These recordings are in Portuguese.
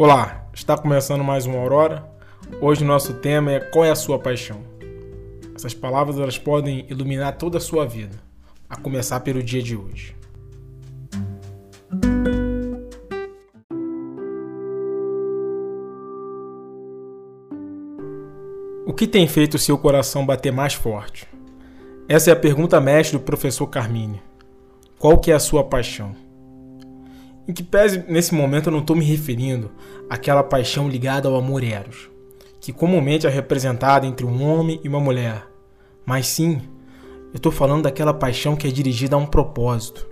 Olá, está começando mais uma Aurora. Hoje o nosso tema é qual é a sua paixão. Essas palavras elas podem iluminar toda a sua vida, a começar pelo dia de hoje. O que tem feito o seu coração bater mais forte? Essa é a pergunta mestre do professor Carmine. Qual que é a sua paixão? Em que pese nesse momento eu não estou me referindo àquela paixão ligada ao amor eros, que comumente é representada entre um homem e uma mulher, mas sim, eu estou falando daquela paixão que é dirigida a um propósito,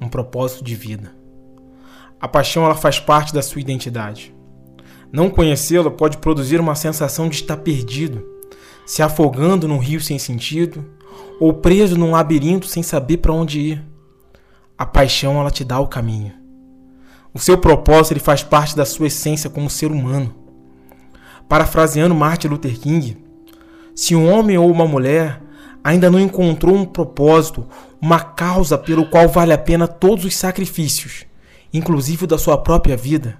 um propósito de vida. A paixão ela faz parte da sua identidade. Não conhecê-la pode produzir uma sensação de estar perdido, se afogando num rio sem sentido ou preso num labirinto sem saber para onde ir. A paixão ela te dá o caminho. O seu propósito ele faz parte da sua essência como ser humano. Parafraseando Martin Luther King, se um homem ou uma mulher ainda não encontrou um propósito, uma causa pelo qual vale a pena todos os sacrifícios, inclusive o da sua própria vida,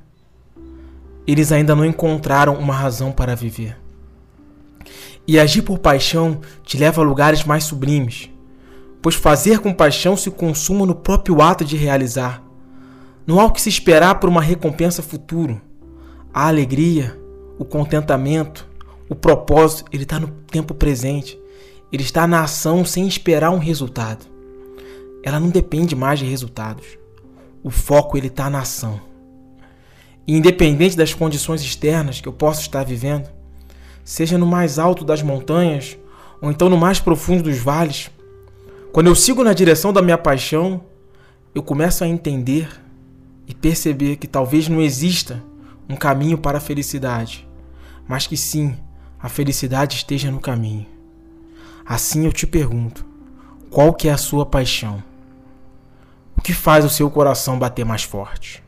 eles ainda não encontraram uma razão para viver. E agir por paixão te leva a lugares mais sublimes, pois fazer com paixão se consuma no próprio ato de realizar. Não há o que se esperar por uma recompensa futuro. A alegria, o contentamento, o propósito, ele está no tempo presente. Ele está na ação sem esperar um resultado. Ela não depende mais de resultados. O foco ele está na ação. E independente das condições externas que eu possa estar vivendo, seja no mais alto das montanhas ou então no mais profundo dos vales, quando eu sigo na direção da minha paixão, eu começo a entender e perceber que talvez não exista um caminho para a felicidade, mas que sim, a felicidade esteja no caminho. Assim eu te pergunto, qual que é a sua paixão? O que faz o seu coração bater mais forte?